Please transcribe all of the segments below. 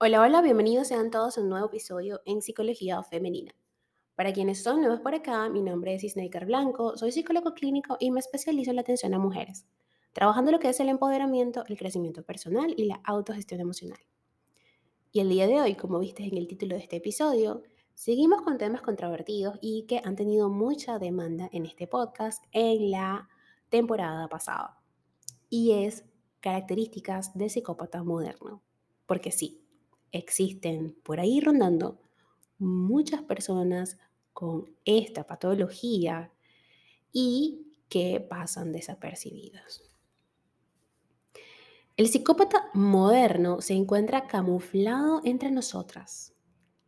Hola, hola, bienvenidos sean todos a un nuevo episodio en Psicología Femenina. Para quienes son nuevos por acá, mi nombre es Isneikar Blanco, soy psicólogo clínico y me especializo en la atención a mujeres, trabajando lo que es el empoderamiento, el crecimiento personal y la autogestión emocional. Y el día de hoy, como viste en el título de este episodio, seguimos con temas controvertidos y que han tenido mucha demanda en este podcast en la temporada pasada. Y es características de psicópata moderno. Porque sí, existen por ahí rondando muchas personas con esta patología y que pasan desapercibidos. El psicópata moderno se encuentra camuflado entre nosotras.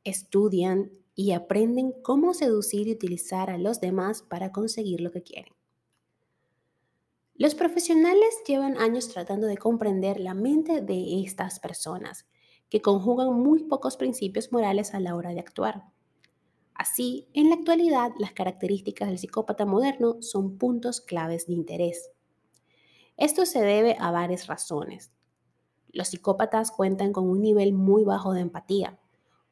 Estudian y aprenden cómo seducir y utilizar a los demás para conseguir lo que quieren. Los profesionales llevan años tratando de comprender la mente de estas personas que conjugan muy pocos principios morales a la hora de actuar. Así, en la actualidad, las características del psicópata moderno son puntos claves de interés. Esto se debe a varias razones. Los psicópatas cuentan con un nivel muy bajo de empatía,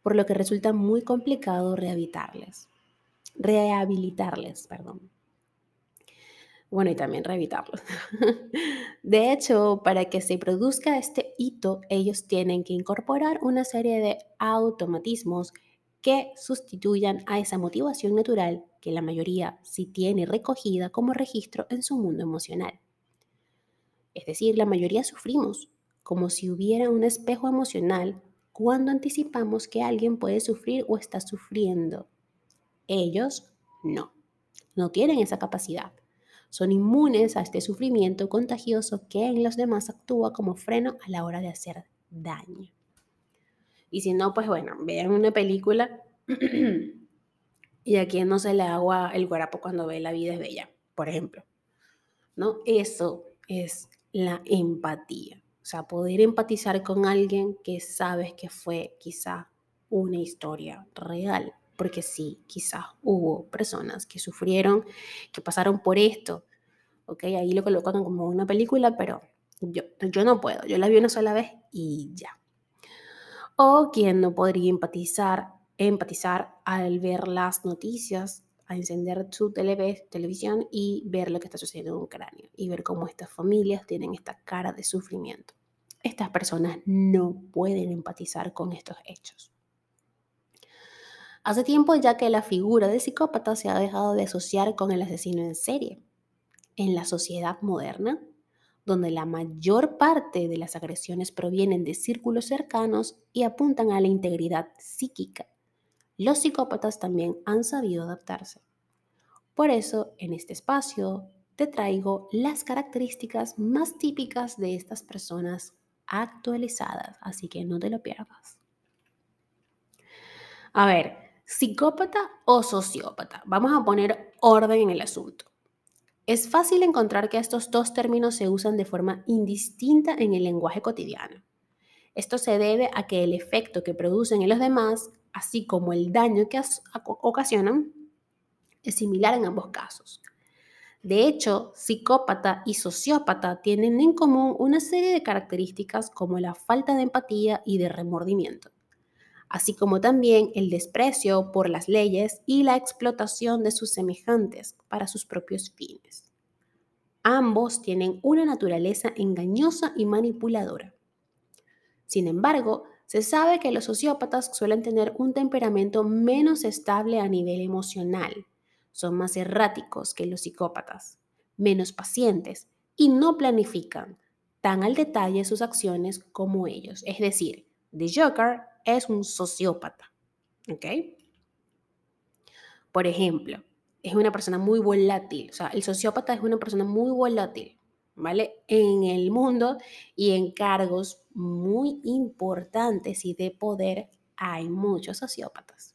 por lo que resulta muy complicado rehabilitarles. Rehabilitarles, perdón bueno, y también reevitarlos. De hecho, para que se produzca este hito, ellos tienen que incorporar una serie de automatismos que sustituyan a esa motivación natural que la mayoría sí tiene recogida como registro en su mundo emocional. Es decir, la mayoría sufrimos, como si hubiera un espejo emocional cuando anticipamos que alguien puede sufrir o está sufriendo. Ellos no, no tienen esa capacidad son inmunes a este sufrimiento contagioso que en los demás actúa como freno a la hora de hacer daño. Y si no, pues bueno, vean una película y a quien no se le agua el guarapo cuando ve La vida es bella, por ejemplo. ¿No? Eso es la empatía. O sea, poder empatizar con alguien que sabes que fue quizá una historia real porque sí, quizás hubo personas que sufrieron, que pasaron por esto, ¿ok? Ahí lo colocan como una película, pero yo, yo no puedo, yo la vi una sola vez y ya. O quien no podría empatizar, empatizar al ver las noticias, a encender su televisión y ver lo que está sucediendo en Ucrania y ver cómo estas familias tienen esta cara de sufrimiento. Estas personas no pueden empatizar con estos hechos. Hace tiempo ya que la figura de psicópata se ha dejado de asociar con el asesino en serie. En la sociedad moderna, donde la mayor parte de las agresiones provienen de círculos cercanos y apuntan a la integridad psíquica, los psicópatas también han sabido adaptarse. Por eso, en este espacio, te traigo las características más típicas de estas personas actualizadas, así que no te lo pierdas. A ver, psicópata o sociópata. Vamos a poner orden en el asunto. Es fácil encontrar que estos dos términos se usan de forma indistinta en el lenguaje cotidiano. Esto se debe a que el efecto que producen en los demás, así como el daño que ocasionan, es similar en ambos casos. De hecho, psicópata y sociópata tienen en común una serie de características como la falta de empatía y de remordimiento así como también el desprecio por las leyes y la explotación de sus semejantes para sus propios fines. Ambos tienen una naturaleza engañosa y manipuladora. Sin embargo, se sabe que los sociópatas suelen tener un temperamento menos estable a nivel emocional, son más erráticos que los psicópatas, menos pacientes y no planifican tan al detalle sus acciones como ellos. Es decir, The Joker es un sociópata. ¿Ok? Por ejemplo, es una persona muy volátil. O sea, el sociópata es una persona muy volátil, ¿vale? En el mundo y en cargos muy importantes y de poder hay muchos sociópatas.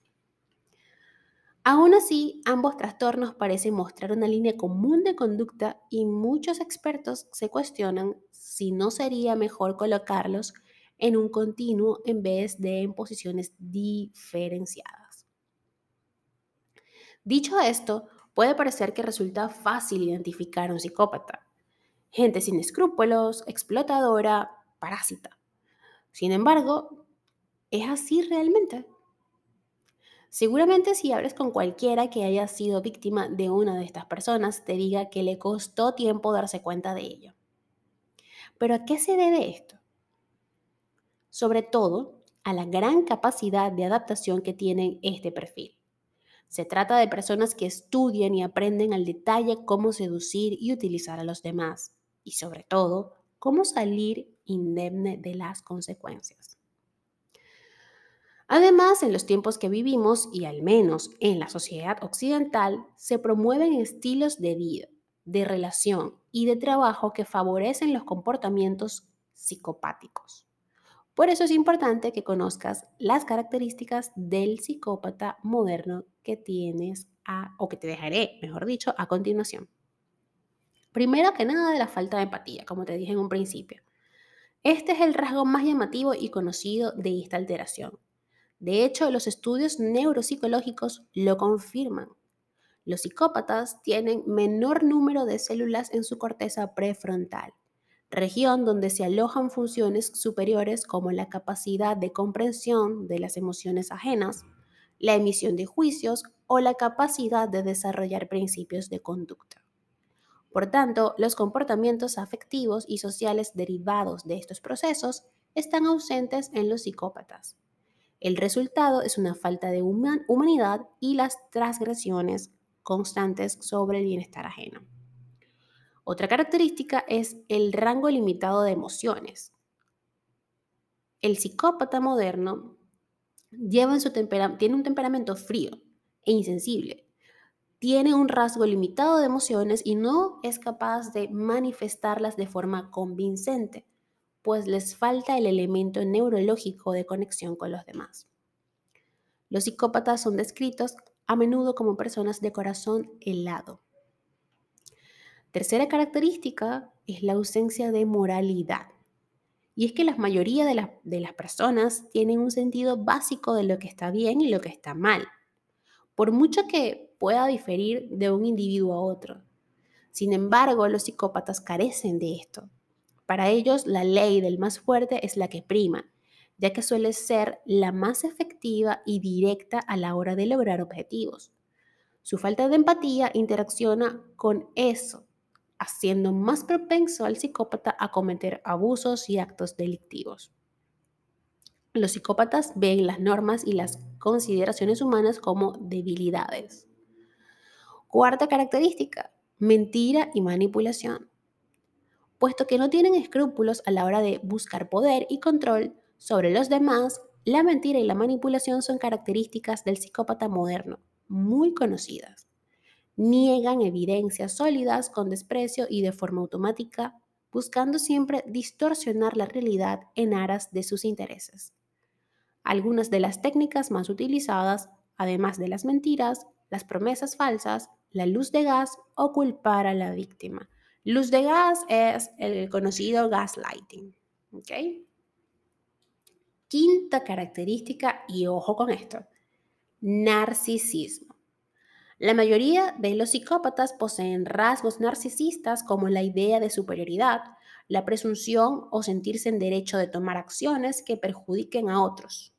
Aún así, ambos trastornos parecen mostrar una línea común de conducta y muchos expertos se cuestionan si no sería mejor colocarlos en un continuo en vez de en posiciones diferenciadas. Dicho esto, puede parecer que resulta fácil identificar a un psicópata. Gente sin escrúpulos, explotadora, parásita. Sin embargo, ¿Es así realmente? Seguramente si hablas con cualquiera que haya sido víctima de una de estas personas, te diga que le costó tiempo darse cuenta de ello. ¿Pero a qué se debe esto? Sobre todo a la gran capacidad de adaptación que tienen este perfil. Se trata de personas que estudian y aprenden al detalle cómo seducir y utilizar a los demás y sobre todo cómo salir indemne de las consecuencias. Además, en los tiempos que vivimos, y al menos en la sociedad occidental, se promueven estilos de vida, de relación y de trabajo que favorecen los comportamientos psicopáticos. Por eso es importante que conozcas las características del psicópata moderno que tienes a, o que te dejaré, mejor dicho, a continuación. Primero que nada de la falta de empatía, como te dije en un principio. Este es el rasgo más llamativo y conocido de esta alteración. De hecho, los estudios neuropsicológicos lo confirman. Los psicópatas tienen menor número de células en su corteza prefrontal, región donde se alojan funciones superiores como la capacidad de comprensión de las emociones ajenas, la emisión de juicios o la capacidad de desarrollar principios de conducta. Por tanto, los comportamientos afectivos y sociales derivados de estos procesos están ausentes en los psicópatas. El resultado es una falta de humanidad y las transgresiones constantes sobre el bienestar ajeno. Otra característica es el rango limitado de emociones. El psicópata moderno tiene un temperamento frío e insensible. Tiene un rasgo limitado de emociones y no es capaz de manifestarlas de forma convincente, pues les falta el elemento neurológico de conexión con los demás. Los psicópatas son descritos a menudo como personas de corazón helado. Tercera característica es la ausencia de moralidad. Y es que la mayoría de, de, las personas tienen un sentido básico de lo que está bien y lo que está mal, por mucho que pueda diferir de un individuo a otro. Sin embargo, los psicópatas carecen de esto. Para ellos, la ley del más fuerte es la que prima, ya que suele ser la más efectiva y directa a la hora de lograr objetivos. Su falta de empatía interacciona con eso haciendo más propenso al psicópata a cometer abusos y actos delictivos. Los psicópatas ven las normas y las consideraciones humanas como debilidades. Cuarta característica, mentira y manipulación. Puesto que no tienen escrúpulos a la hora de buscar poder y control sobre los demás, la mentira y la manipulación son características del psicópata moderno, muy conocidas niegan evidencias sólidas con desprecio y de forma automática, buscando siempre distorsionar la realidad en aras de sus intereses. Algunas de las técnicas más utilizadas, además de las mentiras, las promesas falsas, la luz de gas o culpar a la víctima. Luz de gas es el conocido gaslighting. Quinta característica, y ojo con esto, narcisismo. La mayoría de los psicópatas poseen rasgos narcisistas como la idea de superioridad, la presunción o sentirse en derecho de tomar acciones que perjudiquen a otros.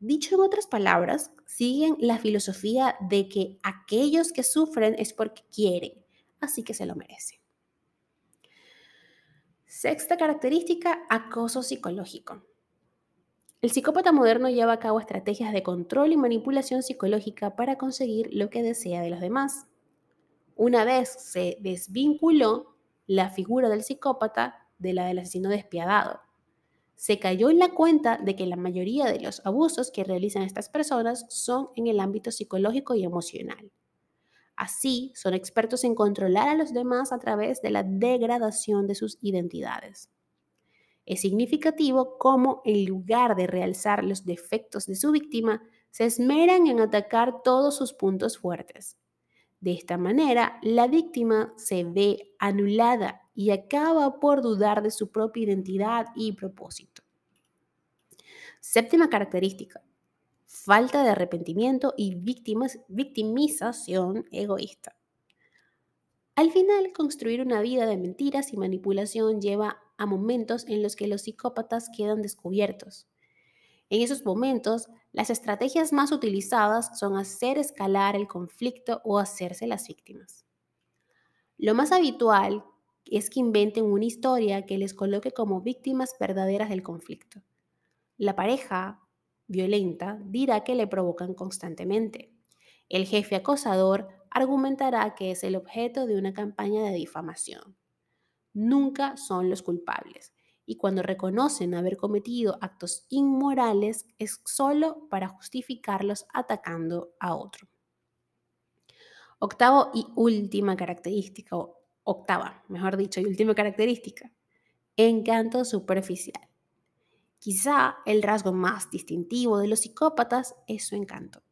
Dicho en otras palabras, siguen la filosofía de que aquellos que sufren es porque quieren, así que se lo merecen. Sexta característica, acoso psicológico. El psicópata moderno lleva a cabo estrategias de control y manipulación psicológica para conseguir lo que desea de los demás. Una vez se desvinculó la figura del psicópata de la del asesino despiadado. Se cayó en la cuenta de que la mayoría de los abusos que realizan estas personas son en el ámbito psicológico y emocional. Así, son expertos en controlar a los demás a través de la degradación de sus identidades. Es significativo cómo en lugar de realzar los defectos de su víctima, se esmeran en atacar todos sus puntos fuertes. De esta manera, la víctima se ve anulada y acaba por dudar de su propia identidad y propósito. Séptima característica, falta de arrepentimiento y victimización egoísta. Al final, construir una vida de mentiras y manipulación lleva a momentos en los que los psicópatas quedan descubiertos. En esos momentos, las estrategias más utilizadas son hacer escalar el conflicto o hacerse las víctimas. Lo más habitual es que inventen una historia que les coloque como víctimas verdaderas del conflicto. La pareja violenta dirá que le provocan constantemente. El jefe acosador argumentará que es el objeto de una campaña de difamación. Nunca son los culpables y cuando reconocen haber cometido actos inmorales es solo para justificarlos atacando a otro. Octavo y última característica, octava, mejor dicho, y última característica, encanto superficial. Quizá el rasgo más distintivo de los psicópatas es su encanto.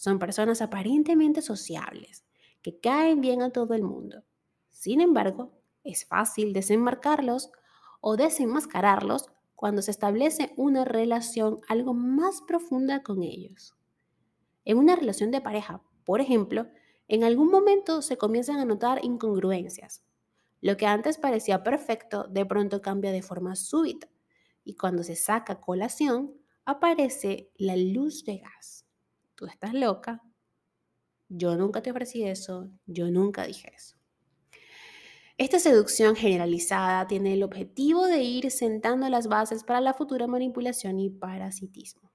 Son personas aparentemente sociables, que caen bien a todo el mundo. Sin embargo, es fácil desenmarcarlos o desenmascararlos cuando se establece una relación algo más profunda con ellos. En una relación de pareja, por ejemplo, en algún momento se comienzan a notar incongruencias. Lo que antes parecía perfecto de pronto cambia de forma súbita y cuando se saca colación aparece la luz de gas. Tú estás loca, yo nunca te ofrecí eso, yo nunca dije eso. Esta seducción generalizada tiene el objetivo de ir sentando las bases para la futura manipulación y parasitismo.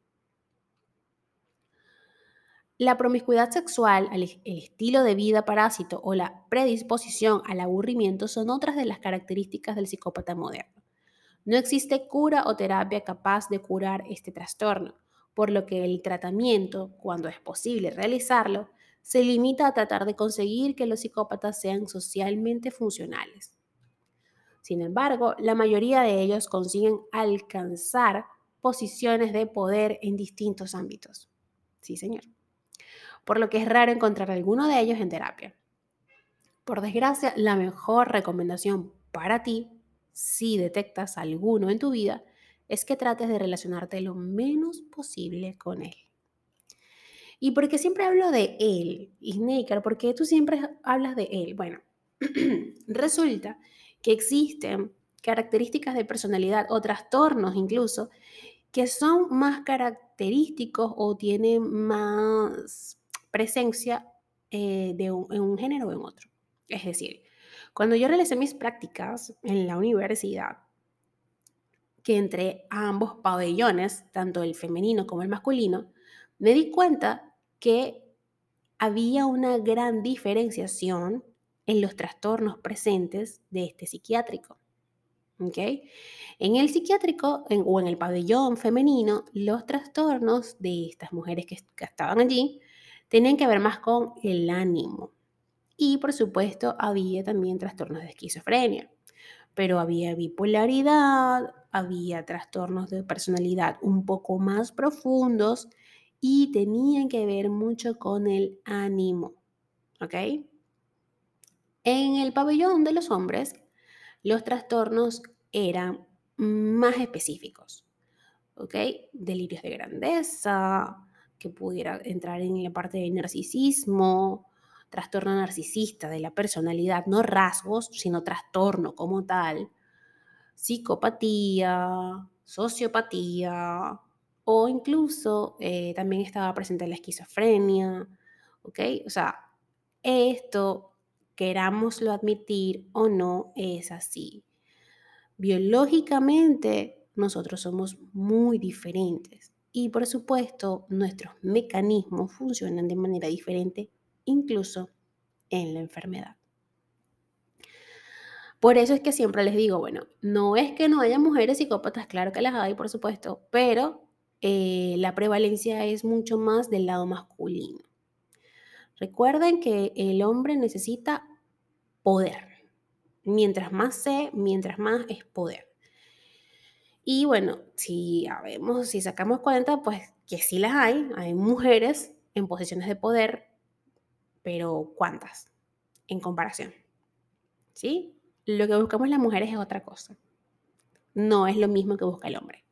La promiscuidad sexual, el, estilo de vida parásito o la predisposición al aburrimiento son otras de las características del psicópata moderno. No existe cura o terapia capaz de curar este trastorno, por lo que el tratamiento, cuando es posible realizarlo, se limita a tratar de conseguir que los psicópatas sean socialmente funcionales. Sin embargo, la mayoría de ellos consiguen alcanzar posiciones de poder en distintos ámbitos. Sí, señor. Por lo que es raro encontrar alguno de ellos en terapia. Por desgracia, la mejor recomendación para ti, si detectas alguno en tu vida, es que trates de relacionarte lo menos posible con él. ¿Y por qué siempre hablo de él, Snaker? ¿Por qué tú siempre hablas de él? Bueno, resulta que existen características de personalidad o trastornos incluso que son más característicos o tienen más presencia eh, de en un género o en otro. Es decir, cuando yo realicé mis prácticas en la universidad, que entre ambos pabellones, tanto el femenino como el masculino, me di cuenta que había una gran diferenciación en los trastornos presentes de este psiquiátrico. En el psiquiátrico o en el pabellón femenino, los trastornos de estas mujeres que estaban allí tenían que ver más con el ánimo. Y por supuesto había también trastornos de esquizofrenia, pero había bipolaridad, había trastornos de personalidad un poco más profundos y tenían que ver mucho con el ánimo. ¿Ok? En el pabellón de los hombres, los trastornos eran más específicos. ¿Ok? Delirios de grandeza, que pudiera entrar en la parte de narcisismo, trastorno narcisista de la personalidad, no rasgos, sino trastorno como tal, psicopatía, sociopatía, o incluso eh, también estaba presente la esquizofrenia, ¿ok? O sea, esto, querámoslo admitir o no, es así. Biológicamente, nosotros somos muy diferentes y por supuesto nuestros mecanismos funcionan de manera diferente, incluso en la enfermedad. Por eso es que siempre les digo, bueno, no es que no haya mujeres psicópatas, claro que las hay, por supuesto, pero eh, la prevalencia es mucho más del lado masculino. Recuerden que el hombre necesita poder. Mientras más sé, mientras más es poder. Y bueno, si vemos, si sacamos cuenta, pues que sí las hay, hay mujeres en posiciones de poder, pero ¿cuántas? En comparación. ¿Sí? Lo que buscamos las mujeres es otra cosa. No es lo mismo que busca el hombre.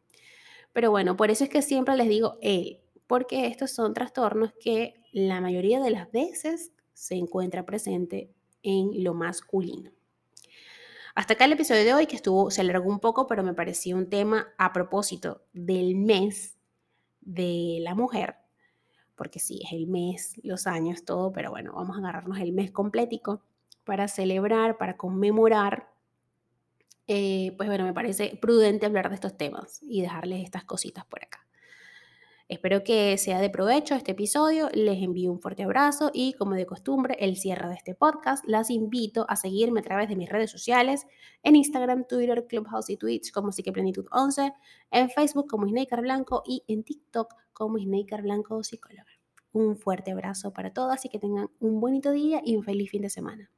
Pero bueno, por eso es que siempre les digo él, porque estos son trastornos que la mayoría de las veces se encuentra presente en lo masculino. Hasta acá el episodio de hoy, que estuvo, se alargó un poco, pero me pareció un tema a propósito del mes de la mujer, porque sí, es el mes, los años, todo, pero bueno, vamos a agarrarnos el mes completico para celebrar, para conmemorar. Eh, pues bueno, me parece prudente hablar de estos temas y dejarles estas cositas por acá. Espero que sea de provecho este episodio, les envío un fuerte abrazo y como de costumbre, el cierre de este podcast, las invito a seguirme a través de mis redes sociales, en Instagram, Twitter, Clubhouse y Twitch como Plenitud 11, en Facebook como Snaker Blanco y en TikTok como Snaker Blanco Psicóloga. Un fuerte abrazo para todas y que tengan un bonito día y un feliz fin de semana.